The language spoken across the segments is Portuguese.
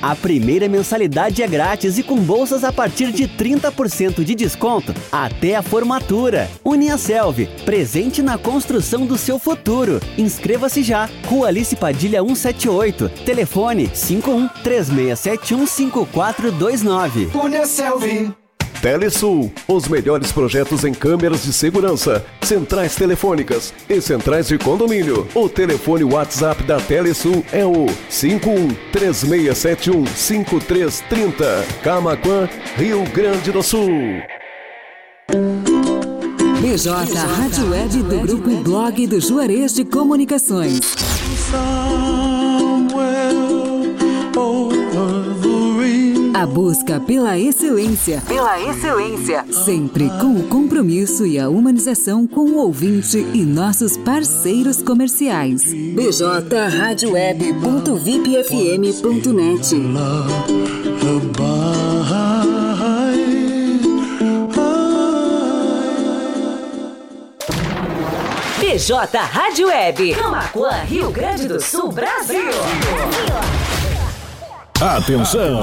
a primeira mensalidade é grátis e com bolsas a partir de 30% de desconto até a formatura. Uniaselv, presente na construção do seu futuro. Inscreva-se já. Rua Alice Padilha 178. Telefone 51 3671 5429. Uniaselv. Telesul, os melhores projetos em câmeras de segurança, centrais telefônicas e centrais de condomínio. O telefone WhatsApp da Telesul é o 5136715330. Camaquã, Rio Grande do Sul. BJ Rádio Web do Grupo Blog do Juarez de Comunicações. A busca pela excelência. Pela excelência. Sempre com o compromisso e a humanização com o ouvinte e nossos parceiros comerciais. bjradioweb.vipfm.net BJ Rádio Web. Camacuã, Rio Grande do Sul, Brasil. Atenção.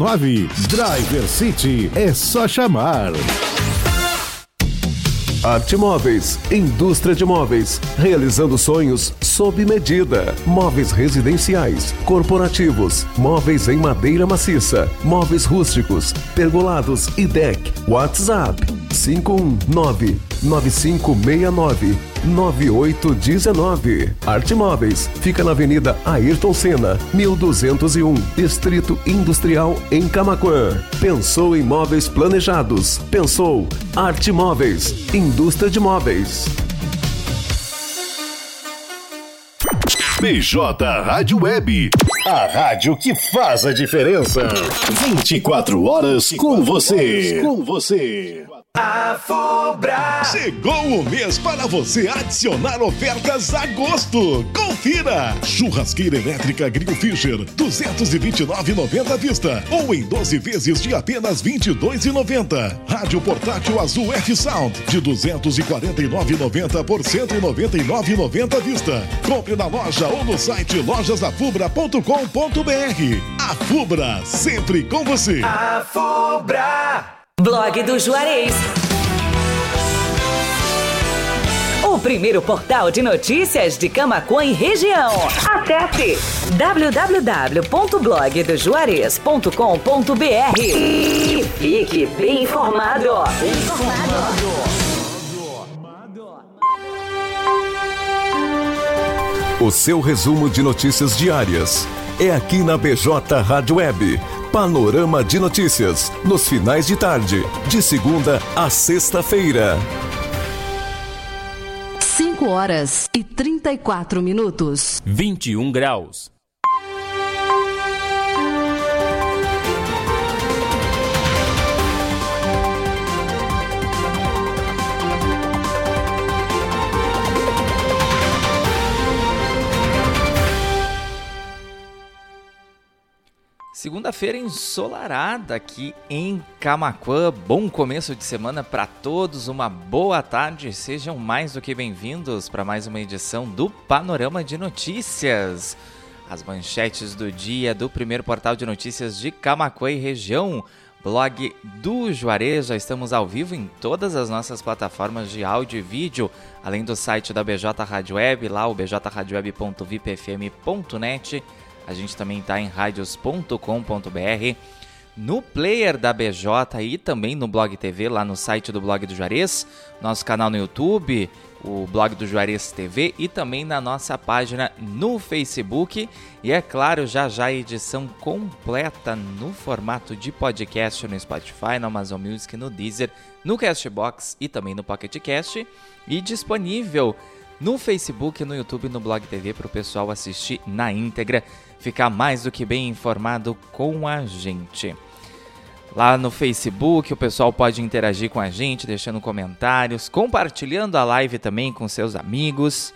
Driver City é só chamar. Arte Móveis, indústria de móveis, realizando sonhos sob medida. Móveis residenciais, corporativos, móveis em madeira maciça, móveis rústicos, pergolados e deck. WhatsApp 519 9569 9819. Arte Móveis fica na Avenida Ayrton Senna, 1201, Distrito Industrial em Camaquã. Pensou em móveis planejados? Pensou Arte Móveis, indústria de móveis. BJ Rádio Web, a rádio que faz a diferença. 24 horas com você. Com você. A Fubra. Chegou o mês para você adicionar ofertas a gosto. Confira! Churrasqueira elétrica Grill Fisher, 229,90 à vista. Ou em 12 vezes de apenas 22,90. Rádio portátil Azul F Sound, de 249,90 por 199,90 à vista. Compre na loja ou no site lojasafubra.com.br. A Fubra, sempre com você. A Fubra. Blog do Juarez. O primeiro portal de notícias de Camacuã e região. Acesse www.blogdojuarez.com.br e fique bem informado. Bem O seu resumo de notícias diárias é aqui na BJ Rádio Web. Panorama de notícias, nos finais de tarde, de segunda a sexta-feira. 5 horas e 34 minutos. 21 graus. Segunda-feira ensolarada aqui em Camaquã. Bom começo de semana para todos. Uma boa tarde. Sejam mais do que bem-vindos para mais uma edição do Panorama de Notícias. As manchetes do dia do primeiro portal de notícias de Camaquã e região. blog do Juarez. Já estamos ao vivo em todas as nossas plataformas de áudio e vídeo, além do site da BJ Rádio Web, lá o bjradioweb.vipfm.net. A gente também está em radios.com.br, no player da BJ e também no Blog TV, lá no site do Blog do Juarez, nosso canal no YouTube, o blog do Juarez TV e também na nossa página no Facebook. E é claro, já já a edição completa no formato de podcast no Spotify, no Amazon Music, no Deezer, no Castbox e também no Pocket Cast. E disponível no Facebook, no YouTube e no Blog TV para o pessoal assistir na íntegra, ficar mais do que bem informado com a gente. Lá no Facebook, o pessoal pode interagir com a gente, deixando comentários, compartilhando a live também com seus amigos.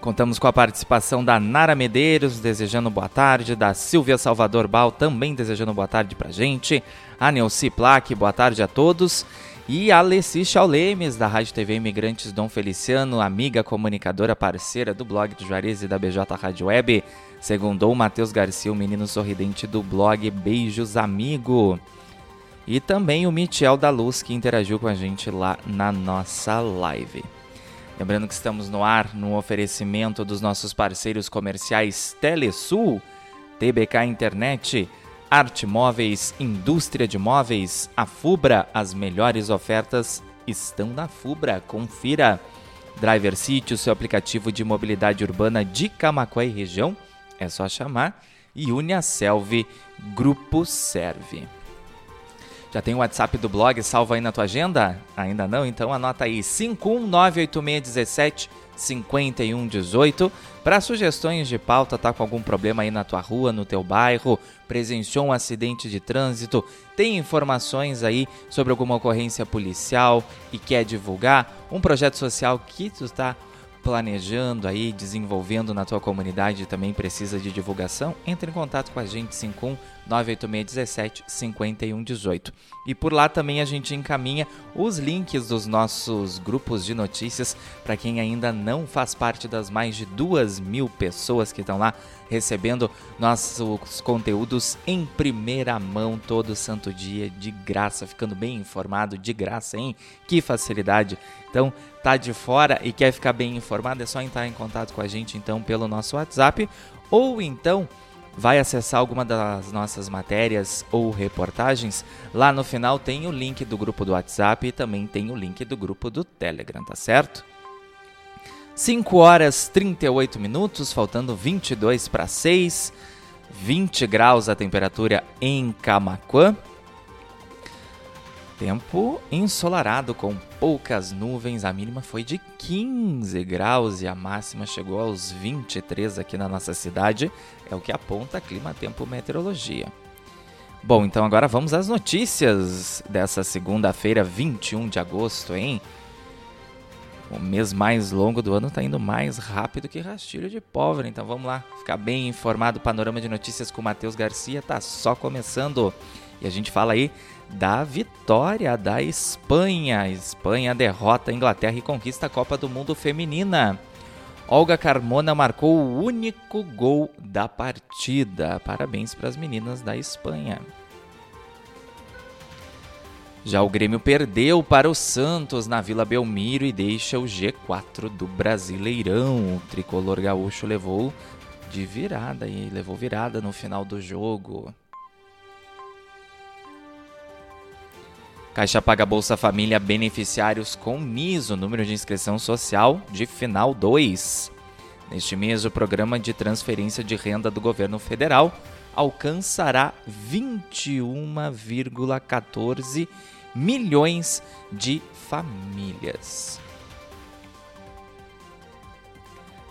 Contamos com a participação da Nara Medeiros, desejando boa tarde, da Silvia Salvador Bal, também desejando boa tarde pra gente, a Neuci Plaque, boa tarde a todos, e a Alessi Chaulemes, da Rádio TV Imigrantes Dom Feliciano, amiga comunicadora parceira do blog do Juarez e da BJ Rádio Web, Segundou Matheus Garcia, o menino sorridente do blog Beijos Amigo. E também o Michel da Luz, que interagiu com a gente lá na nossa live. Lembrando que estamos no ar no oferecimento dos nossos parceiros comerciais Telesul, TBK Internet, Arte Móveis, Indústria de Móveis, a Fubra, as melhores ofertas estão na Fubra, confira. Driver City, o seu aplicativo de mobilidade urbana de Camacuã e região, é só chamar. E Uniaselv Grupo Serve. Já tem o WhatsApp do blog salvo aí na tua agenda? Ainda não? Então anota aí 5198617 5118 para sugestões de pauta, tá com algum problema aí na tua rua, no teu bairro, presenciou um acidente de trânsito, tem informações aí sobre alguma ocorrência policial e quer divulgar um projeto social que tu está planejando aí, desenvolvendo na tua comunidade também precisa de divulgação, entre em contato com a gente 51 98617 5118. E por lá também a gente encaminha os links dos nossos grupos de notícias para quem ainda não faz parte das mais de duas mil pessoas que estão lá recebendo nossos conteúdos em primeira mão todo santo dia, de graça, ficando bem informado, de graça, hein? Que facilidade! Então, tá de fora e quer ficar bem informado, é só entrar em contato com a gente então pelo nosso WhatsApp ou então vai acessar alguma das nossas matérias ou reportagens, lá no final tem o link do grupo do WhatsApp e também tem o link do grupo do Telegram, tá certo? 5 horas 38 minutos, faltando 22 para 6, 20 graus a temperatura em Camaquã. Tempo ensolarado com poucas nuvens, a mínima foi de 15 graus e a máxima chegou aos 23 aqui na nossa cidade, é o que aponta Clima Tempo Meteorologia. Bom, então agora vamos às notícias dessa segunda-feira, 21 de agosto, hein? o mês mais longo do ano está indo mais rápido que rastilho de pólvora. Então vamos lá, ficar bem informado. Panorama de notícias com Matheus Garcia tá só começando. E a gente fala aí da vitória da Espanha. Espanha derrota a Inglaterra e conquista a Copa do Mundo Feminina. Olga Carmona marcou o único gol da partida. Parabéns para as meninas da Espanha. Já o Grêmio perdeu para o Santos na Vila Belmiro e deixa o G4 do Brasileirão. O tricolor gaúcho levou de virada e levou virada no final do jogo. Caixa paga Bolsa Família beneficiários com NIS, o número de inscrição social de final 2. Neste mês, o programa de transferência de renda do governo federal alcançará 21,14 milhões de famílias.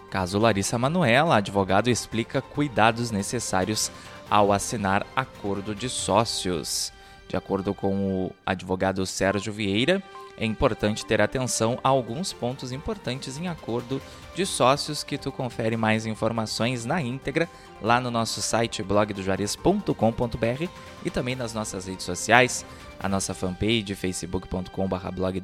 Caso Larissa Manuela, advogado explica cuidados necessários ao assinar acordo de sócios. De acordo com o advogado Sérgio Vieira, é importante ter atenção a alguns pontos importantes em acordo de sócios que tu confere mais informações na íntegra lá no nosso site blogdojuarez.com.br e também nas nossas redes sociais, a nossa fanpage facebook.com.br blog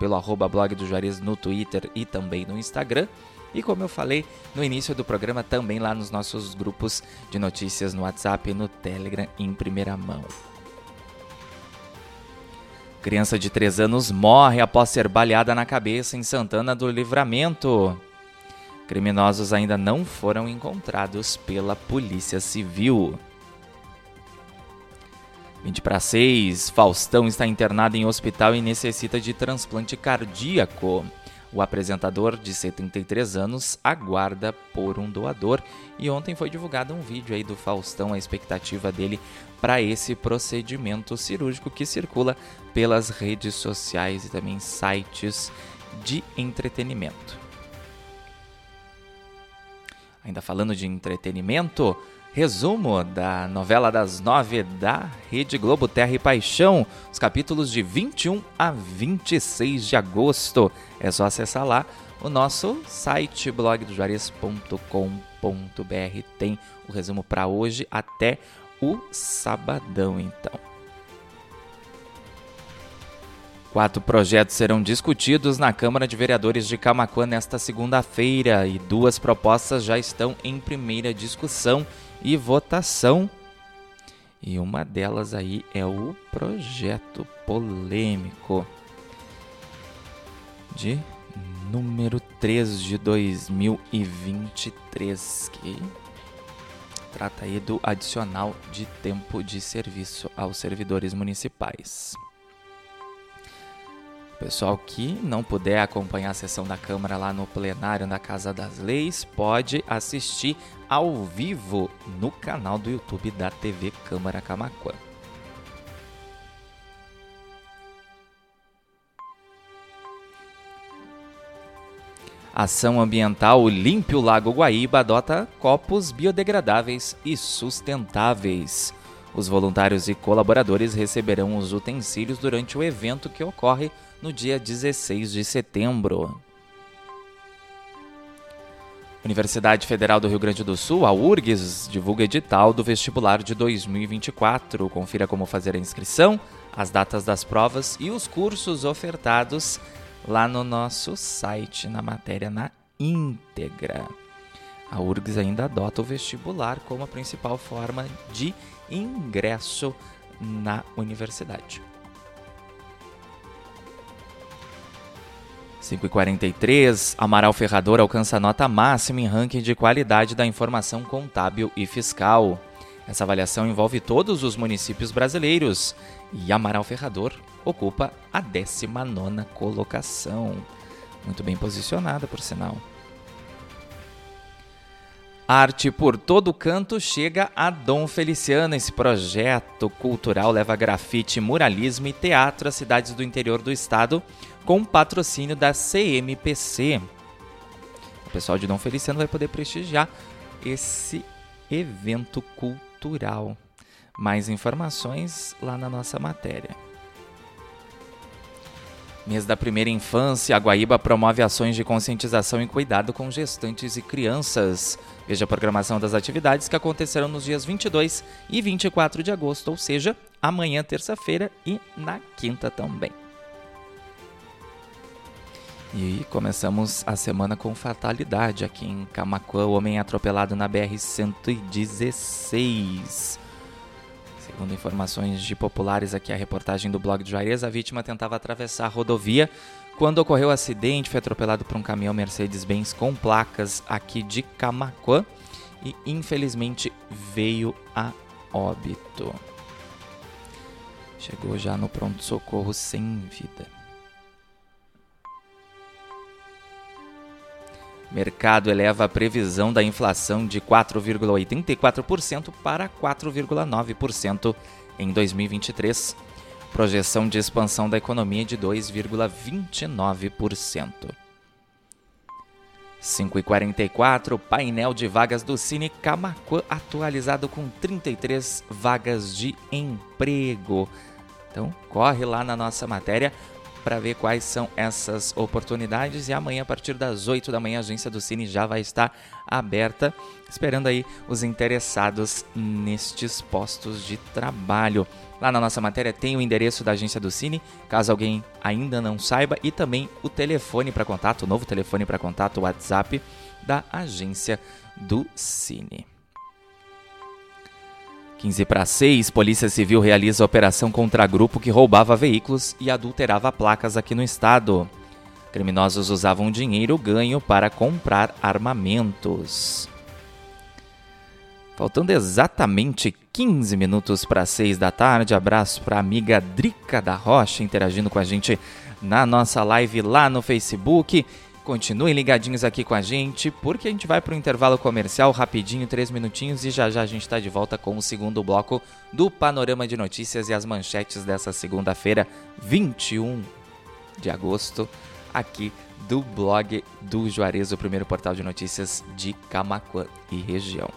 pelo arroba blog do Juarez no Twitter e também no Instagram. E como eu falei no início do programa, também lá nos nossos grupos de notícias no WhatsApp e no Telegram em primeira mão. Criança de 3 anos morre após ser baleada na cabeça em Santana do Livramento. Criminosos ainda não foram encontrados pela Polícia Civil. 20 para 6, Faustão está internado em hospital e necessita de transplante cardíaco. O apresentador, de 73 anos, aguarda por um doador e ontem foi divulgado um vídeo aí do Faustão, a expectativa dele para esse procedimento cirúrgico que circula pelas redes sociais e também sites de entretenimento. Ainda falando de entretenimento, resumo da novela das nove da Rede Globo Terra e Paixão, os capítulos de 21 a 26 de agosto. É só acessar lá o nosso site blogdojuarez.com.br. Tem o resumo para hoje até o sabadão, então. Quatro projetos serão discutidos na Câmara de Vereadores de Camacuã nesta segunda-feira e duas propostas já estão em primeira discussão e votação. E uma delas aí é o projeto polêmico de número 3 de 2023, que trata aí do adicional de tempo de serviço aos servidores municipais. Pessoal que não puder acompanhar a sessão da Câmara lá no plenário da Casa das Leis, pode assistir ao vivo no canal do YouTube da TV Câmara Camacuã. Ação ambiental Limpe o Lago Guaíba adota copos biodegradáveis e sustentáveis. Os voluntários e colaboradores receberão os utensílios durante o evento que ocorre no dia 16 de setembro. Universidade Federal do Rio Grande do Sul, a URGS, divulga edital do vestibular de 2024. Confira como fazer a inscrição, as datas das provas e os cursos ofertados lá no nosso site, na matéria na íntegra. A URGS ainda adota o vestibular como a principal forma de ingresso na universidade. 543, Amaral Ferrador alcança nota máxima em ranking de qualidade da informação contábil e fiscal. Essa avaliação envolve todos os municípios brasileiros e Amaral Ferrador ocupa a 19 colocação. Muito bem posicionada, por sinal. Arte por todo canto chega a Dom Feliciano. Esse projeto cultural leva grafite, muralismo e teatro às cidades do interior do estado, com patrocínio da CMPC. O pessoal de Dom Feliciano vai poder prestigiar esse evento cultural. Mais informações lá na nossa matéria. Mês da primeira infância, a Guaíba promove ações de conscientização e cuidado com gestantes e crianças. Veja a programação das atividades que acontecerão nos dias 22 e 24 de agosto, ou seja, amanhã, terça-feira e na quinta também. E começamos a semana com fatalidade aqui em Camacuã, homem atropelado na BR-116. Segundo informações de populares aqui, a reportagem do blog de Juarez, a vítima tentava atravessar a rodovia quando ocorreu o acidente, foi atropelado por um caminhão Mercedes-Benz com placas aqui de Camacuã e infelizmente veio a óbito. Chegou já no pronto-socorro sem vida. Mercado eleva a previsão da inflação de 4,84% para 4,9% em 2023. Projeção de expansão da economia de 2,29%. 5h44, painel de vagas do Cine Camacuã atualizado com 33 vagas de emprego. Então, corre lá na nossa matéria para ver quais são essas oportunidades. E amanhã, a partir das 8 da manhã, a agência do Cine já vai estar aberta, esperando aí os interessados nestes postos de trabalho. Lá na nossa matéria tem o endereço da agência do Cine, caso alguém ainda não saiba, e também o telefone para contato, o novo telefone para contato, o WhatsApp da agência do Cine. 15 para 6, Polícia Civil realiza operação contra grupo que roubava veículos e adulterava placas aqui no estado. Criminosos usavam dinheiro ganho para comprar armamentos. Faltando exatamente 15 minutos para 6 da tarde, abraço para a amiga Drica da Rocha interagindo com a gente na nossa live lá no Facebook. Continuem ligadinhos aqui com a gente, porque a gente vai para o intervalo comercial rapidinho, três minutinhos, e já já a gente está de volta com o segundo bloco do Panorama de Notícias e as manchetes dessa segunda-feira, 21 de agosto, aqui do blog do Juarez, o primeiro portal de notícias de Camacuã e região.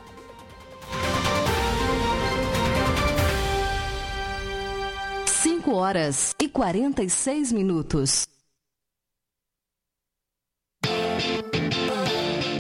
Cinco horas e quarenta e seis minutos.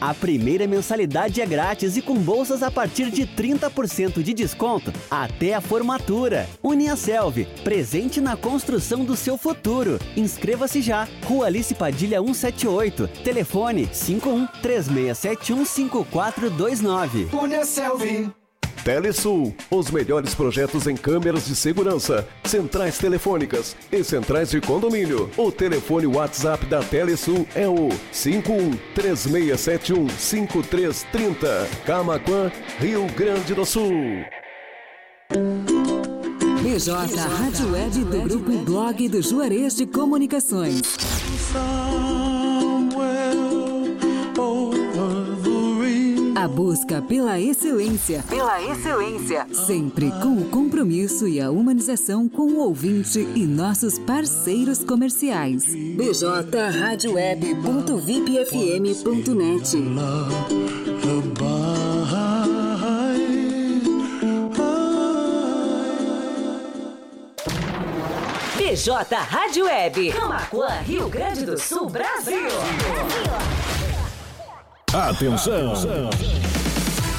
a primeira mensalidade é grátis e com bolsas a partir de 30% de desconto até a formatura. Uniaselv, presente na construção do seu futuro. Inscreva-se já. Rua Alice Padilha 178. Telefone 51 3671 5429. Uniaselv. Telesul, os melhores projetos em câmeras de segurança, centrais telefônicas e centrais de condomínio. O telefone WhatsApp da Telesul é o 51 3671 5330. Camaquã, Rio Grande do Sul. BJ Rádio Web do Grupo Blog do Juarez de Comunicações. A busca pela excelência. Pela excelência. Sempre com o compromisso e a humanização com o ouvinte e nossos parceiros comerciais. bjradioweb.vipfm.net BJ Rádio Web. Camacuã, Rio Grande do Sul, Brasil. Atenção!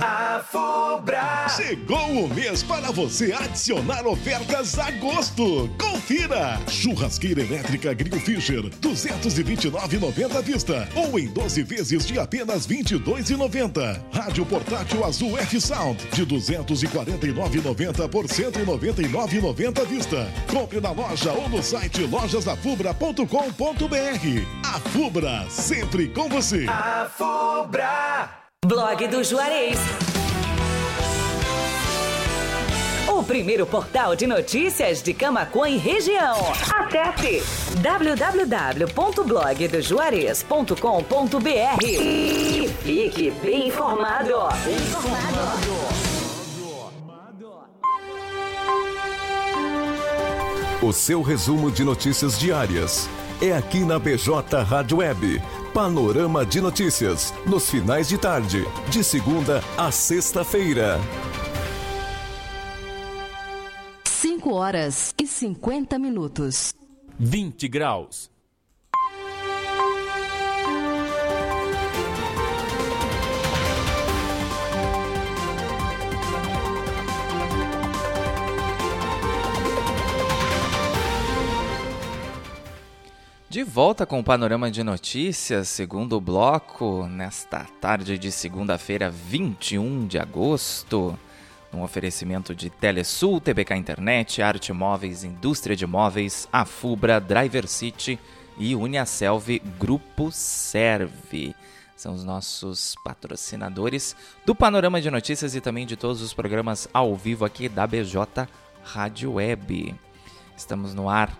A Fubra. Chegou o mês para você adicionar ofertas a gosto. Confira! Churrasqueira elétrica Grill Fisher, 229,90 à vista ou em 12 vezes de apenas 22,90. Rádio portátil Azul F Sound, de 249,90 por 199,90 à vista. Compre na loja ou no site lojasafubra.com.br. A Fubra, sempre com você. A Fubra. Blog do Juarez. O primeiro portal de notícias de Camacuã e região. Acesse www.blogdojuarez.com.br e fique bem informado. Bem informado. O seu resumo de notícias diárias é aqui na BJ Rádio Web. Panorama de notícias, nos finais de tarde, de segunda a sexta-feira. 5 horas e 50 minutos. 20 graus. De volta com o panorama de notícias, segundo bloco, nesta tarde de segunda-feira, 21 de agosto. Um oferecimento de Telesul, TBK Internet, Arte Móveis, Indústria de Móveis, Afubra, Driver City e Uniaselv Grupo Serve. São os nossos patrocinadores do Panorama de Notícias e também de todos os programas ao vivo aqui da BJ Rádio Web. Estamos no ar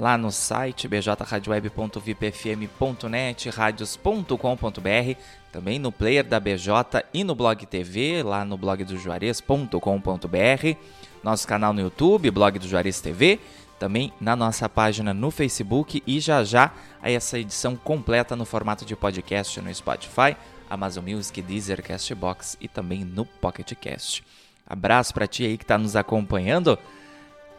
lá no site bjradioweb.vipfm.net, radios.com.br, também no player da BJ e no Blog TV, lá no blog do Juarez.com.br, nosso canal no YouTube, Blog do Juarez TV, também na nossa página no Facebook e já já essa edição completa no formato de podcast no Spotify, Amazon Music, Deezer, Castbox e também no Pocket Cast. Abraço para ti aí que está nos acompanhando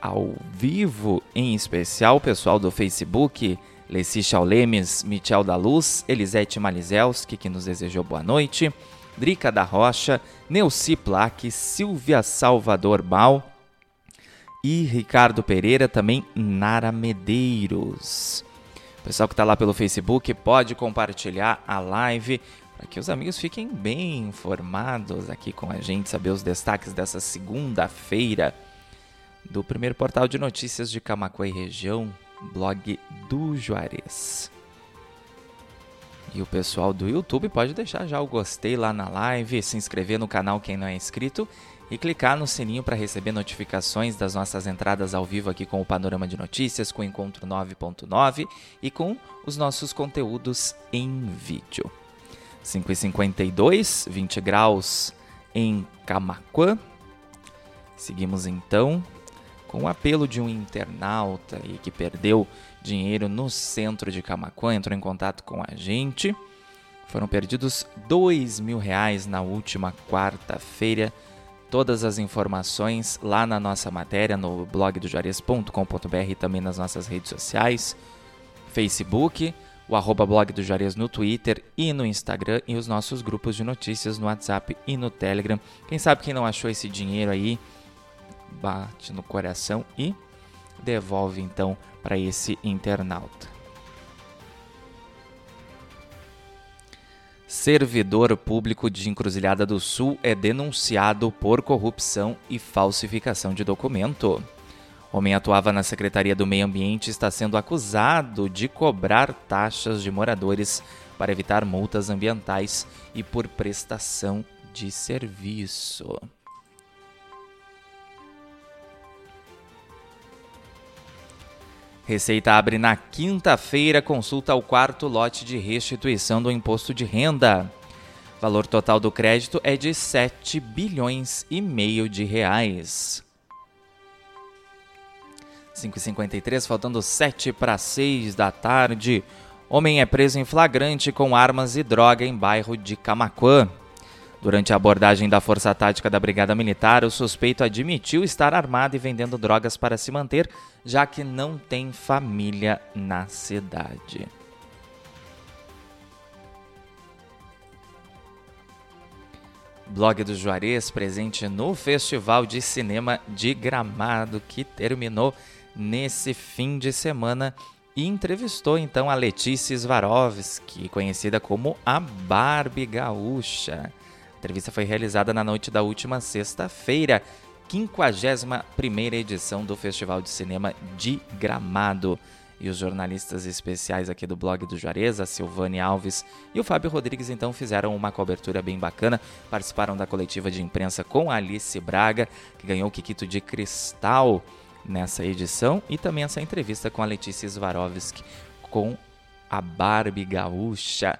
ao vivo, em especial o pessoal do Facebook, Leci Chaulemes, Michel da Luz, Elisete Malizelski, que nos desejou boa noite, Drica da Rocha, Neuci Plaque, Silvia Salvador Mal e Ricardo Pereira, também Nara Medeiros. O pessoal que está lá pelo Facebook pode compartilhar a live para que os amigos fiquem bem informados aqui com a gente, saber os destaques dessa segunda-feira do primeiro portal de notícias de Camacuã e região, blog do Juarez. E o pessoal do YouTube pode deixar já o gostei lá na live, se inscrever no canal quem não é inscrito e clicar no sininho para receber notificações das nossas entradas ao vivo aqui com o Panorama de Notícias, com o Encontro 9.9 e com os nossos conteúdos em vídeo. 5h52, 20 graus em Camacuã. Seguimos então com o apelo de um internauta e que perdeu dinheiro no centro de Camacuã, entrou em contato com a gente. Foram perdidos dois mil reais na última quarta-feira. Todas as informações lá na nossa matéria no blog do Juarez.com.br e também nas nossas redes sociais, Facebook, o arroba blog do Juarez no Twitter e no Instagram e os nossos grupos de notícias no WhatsApp e no Telegram. Quem sabe quem não achou esse dinheiro aí, bate no coração e devolve então para esse internauta. Servidor público de Encruzilhada do Sul é denunciado por corrupção e falsificação de documento. Homem atuava na Secretaria do Meio Ambiente e está sendo acusado de cobrar taxas de moradores para evitar multas ambientais e por prestação de serviço. Receita abre na quinta-feira consulta ao quarto lote de restituição do imposto de renda. Valor total do crédito é de 7 bilhões e meio de reais. 5h53, faltando 7 para 6 da tarde. Homem é preso em flagrante com armas e droga em bairro de Camaquã. Durante a abordagem da Força Tática da Brigada Militar, o suspeito admitiu estar armado e vendendo drogas para se manter, já que não tem família na cidade. Blog do Juarez presente no Festival de Cinema de Gramado que terminou nesse fim de semana e entrevistou então a Letícia Swarovski, conhecida como a Barbie Gaúcha. Entrevista foi realizada na noite da última sexta-feira, 51ª edição do Festival de Cinema de Gramado. E os jornalistas especiais aqui do blog do Juarez, a Silvane Alves e o Fábio Rodrigues, então fizeram uma cobertura bem bacana. Participaram da coletiva de imprensa com Alice Braga, que ganhou o Kikito de Cristal nessa edição, e também essa entrevista com a Letícia Swarovski com a Barbie Gaúcha.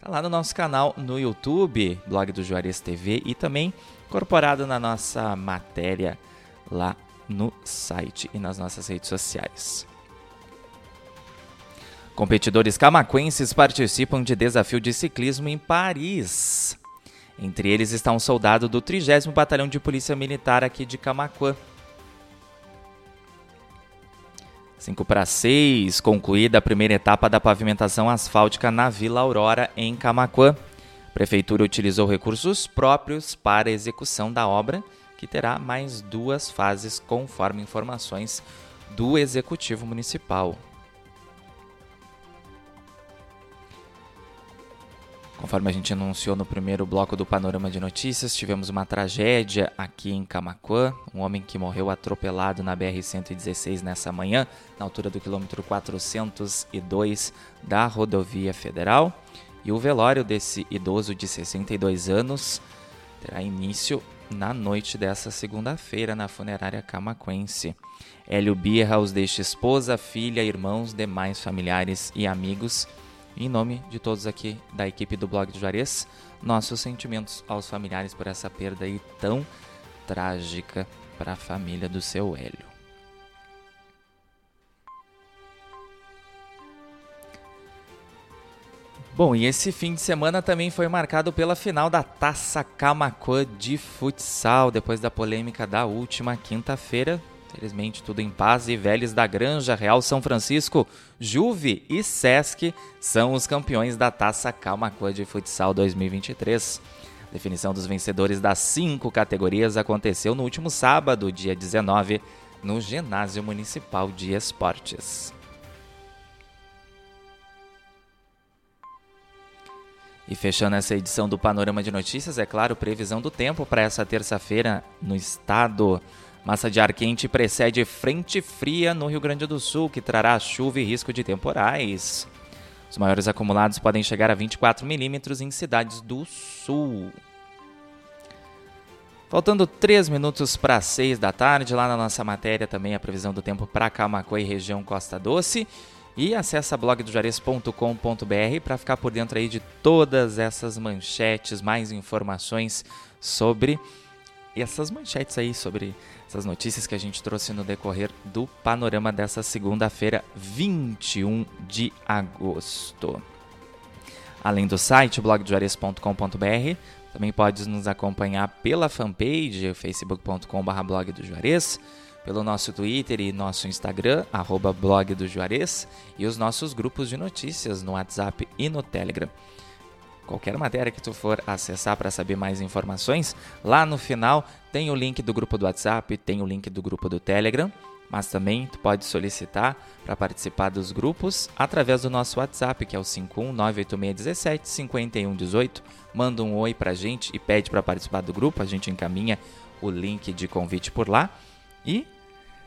Tá lá no nosso canal no YouTube, blog do Juarez TV e também incorporado na nossa matéria lá no site e nas nossas redes sociais. Competidores camaquenses participam de desafio de ciclismo em Paris. Entre eles está um soldado do 30 Batalhão de Polícia Militar aqui de Camaquã, 5 para 6, concluída a primeira etapa da pavimentação asfáltica na Vila Aurora, em Camaquã. A Prefeitura utilizou recursos próprios para a execução da obra, que terá mais duas fases, conforme informações do Executivo Municipal. Conforme a gente anunciou no primeiro bloco do Panorama de Notícias, tivemos uma tragédia aqui em Camaquã. Um homem que morreu atropelado na BR-116 nessa manhã, na altura do quilômetro 402 da rodovia federal. E o velório desse idoso de 62 anos terá início na noite dessa segunda-feira na funerária camaquense. Hélio Birra os deixa esposa, filha, irmãos, demais familiares e amigos em nome de todos aqui da equipe do Blog do Juarez, nossos sentimentos aos familiares por essa perda aí tão trágica para a família do seu Hélio. Bom, e esse fim de semana também foi marcado pela final da Taça Camacuã de futsal, depois da polêmica da última quinta-feira. Felizmente tudo em paz e Velhos da Granja, Real São Francisco, Juve e Sesc são os campeões da Taça Calmacuã de Futsal 2023. A definição dos vencedores das cinco categorias aconteceu no último sábado, dia 19, no Ginásio Municipal de Esportes. E fechando essa edição do Panorama de Notícias, é claro, previsão do tempo para essa terça-feira no estado. Massa de ar quente precede frente fria no Rio Grande do Sul, que trará chuva e risco de temporais. Os maiores acumulados podem chegar a 24 milímetros em cidades do sul. Faltando 3 minutos para 6 da tarde, lá na nossa matéria também a previsão do tempo para Camacuã e região Costa Doce. E acessa blogdojares.com.br para ficar por dentro aí de todas essas manchetes, mais informações sobre essas manchetes aí sobre essas notícias que a gente trouxe no decorrer do panorama dessa segunda-feira, 21 de agosto. Além do site blogdojuarez.com.br, também podes nos acompanhar pela fanpage facebook.com.br blog do Juarez, pelo nosso Twitter e nosso Instagram, arroba blog do Juarez, e os nossos grupos de notícias no WhatsApp e no Telegram qualquer matéria que tu for acessar para saber mais informações, lá no final tem o link do grupo do WhatsApp, tem o link do grupo do Telegram, mas também tu pode solicitar para participar dos grupos através do nosso WhatsApp, que é o 51986175118. Manda um oi para a gente e pede para participar do grupo, a gente encaminha o link de convite por lá e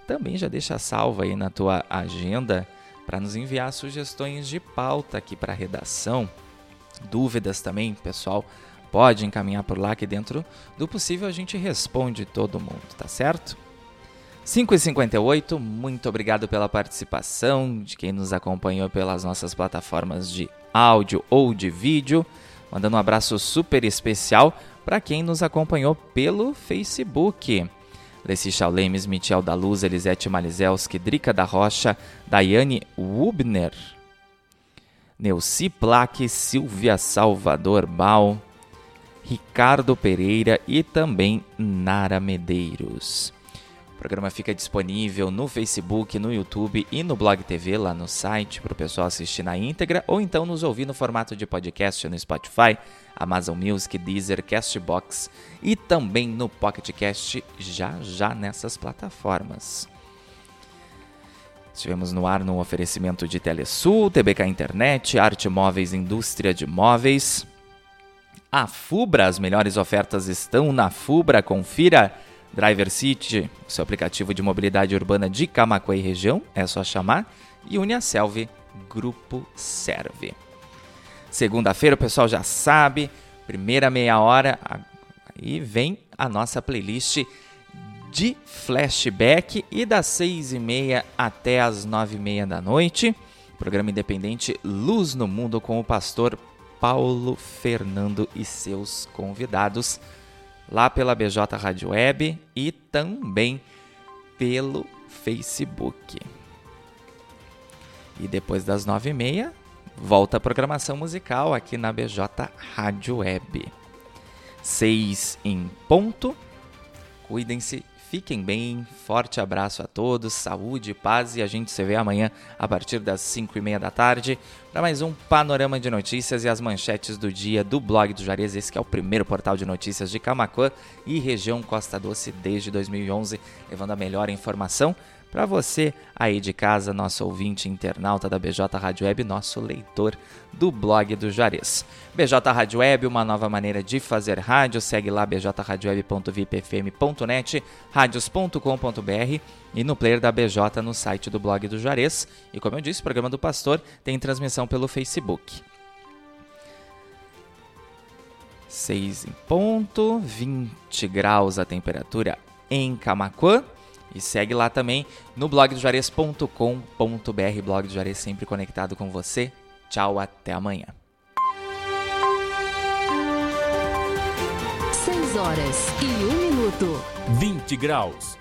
também já deixa salvo aí na tua agenda para nos enviar sugestões de pauta aqui para redação dúvidas também, pessoal, pode encaminhar por lá que dentro do possível a gente responde todo mundo, tá certo? 5h58, muito obrigado pela participação de quem nos acompanhou pelas nossas plataformas de áudio ou de vídeo. Mandando um abraço super especial para quem nos acompanhou pelo Facebook. Leci Chaulemes, Michel da Luz, Elisete Malizelski, Drica da Rocha, Daiane Wubner, Neuci Plaque, Silvia Salvador Bal, Ricardo Pereira e também Nara Medeiros. O programa fica disponível no Facebook, no YouTube e no Blog TV, lá no site, para o pessoal assistir na íntegra ou então nos ouvir no formato de podcast no Spotify, Amazon Music, Deezer, Castbox e também no Pocket Cast já já nessas plataformas. Estivemos no ar no oferecimento de Telesul, TBK Internet, Arte Móveis Indústria de Móveis. A Fubra, as melhores ofertas estão na Fubra, confira. Driver City, seu aplicativo de mobilidade urbana de Camacuã e região, é só chamar. E Uniaselv, Grupo Serve. Segunda-feira, o pessoal já sabe, primeira meia hora, aí vem a nossa playlist de flashback e das seis e meia até as nove e meia da noite. Programa independente Luz no Mundo com o pastor Paulo Fernando e seus convidados lá pela BJ Rádio Web e também pelo Facebook. E depois das nove e meia, volta a programação musical aqui na BJ Rádio Web. Seis em ponto. Cuidem-se Fiquem bem, forte abraço a todos, saúde, paz e a gente se vê amanhã a partir das 5 e meia da tarde para mais um panorama de notícias e as manchetes do dia do blog do Juarez, esse que é o primeiro portal de notícias de Camacuã e região Costa Doce desde 2011, levando a melhor informação para você aí de casa, nosso ouvinte internauta da BJ Rádio Web, nosso leitor do blog do Juarez. BJ Rádio Web, uma nova maneira de fazer rádio. Segue lá bjradioweb.vipfm.net, radios.com.br e no player da BJ no site do blog do Juarez. E como eu disse, o programa do Pastor tem transmissão pelo Facebook. 6 em ponto, 20 graus a temperatura em Camacuã. E segue lá também no blogdojuarez.com.br, blog do Juarez sempre conectado com você. Tchau, até amanhã. 6 horas e 1 minuto. 20 graus.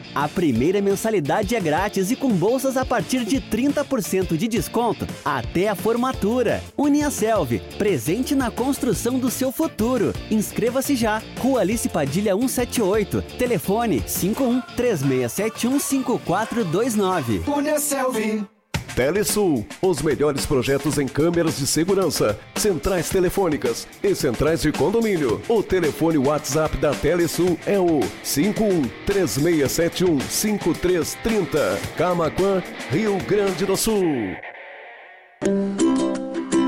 a primeira mensalidade é grátis e com bolsas a partir de 30% de desconto até a formatura. Uniaselv, presente na construção do seu futuro. Inscreva-se já. Rua Alice Padilha 178. Telefone 51 3671 5429. Uniaselv. Telesul, os melhores projetos em câmeras de segurança, centrais telefônicas e centrais de condomínio. O telefone WhatsApp da Telesul é o 5136715330. Camaquã, Rio Grande do Sul.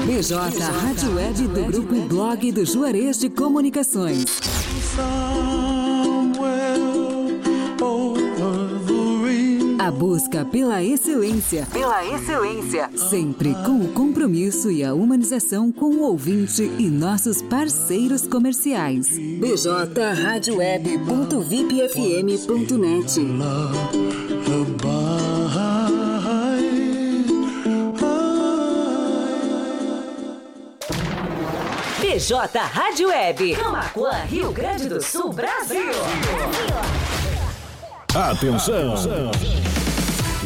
BJ Rádio Web do Grupo Blog do Juarez de Comunicações. Busca pela excelência. Pela excelência. Sempre com o compromisso e a humanização com o ouvinte e nossos parceiros comerciais. bjradioweb.vipfm.net BJ Rádio Web. Camacuã, Rio Grande do Sul, Brasil. Atenção!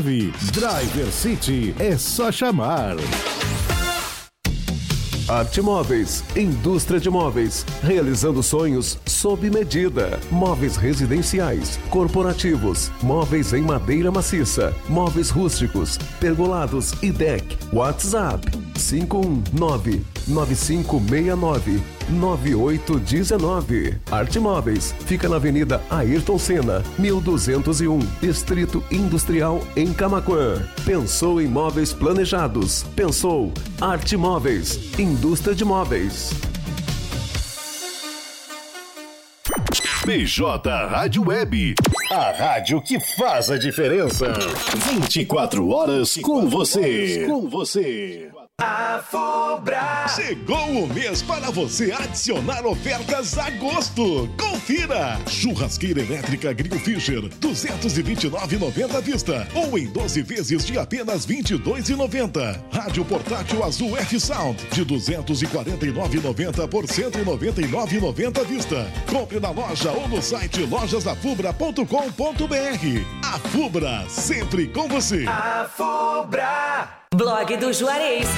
Driver City é só chamar. Arte Móveis, indústria de móveis, realizando sonhos sob medida. Móveis residenciais, corporativos, móveis em madeira maciça, móveis rústicos, pergolados e deck. WhatsApp 519 9569 9819. Arte Móveis fica na Avenida Ayrton Senna, 1201, Distrito Industrial em Camaquã. Pensou em móveis planejados? Pensou Arte Móveis, indústria de móveis. BJ Rádio Web, a rádio que faz a diferença. 24 horas com você. Com você. A Fubra. Chegou o mês para você adicionar ofertas a gosto. Confira! Churrasqueira elétrica Grill Fisher, 229,90 à vista ou em 12 vezes de apenas 22,90. Rádio portátil Azul F Sound, de 249,90 por 199,90 à vista. Compre na loja ou no site lojasdafubra.com.br. A Fubra, sempre com você. A Fubra. Blog do Juarez.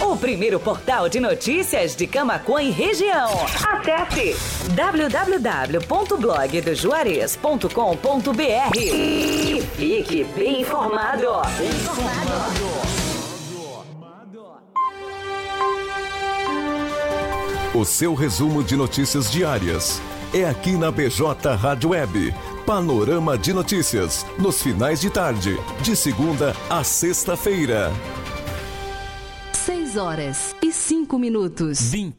O primeiro portal de notícias de Camacuã e região. Acesse www.blogdojuarez.com.br e fique bem informado. Bem informado. O seu resumo de notícias diárias é aqui na BJ Rádio Web. Panorama de notícias, nos finais de tarde, de segunda a sexta-feira. 6 horas e 5 minutos. 20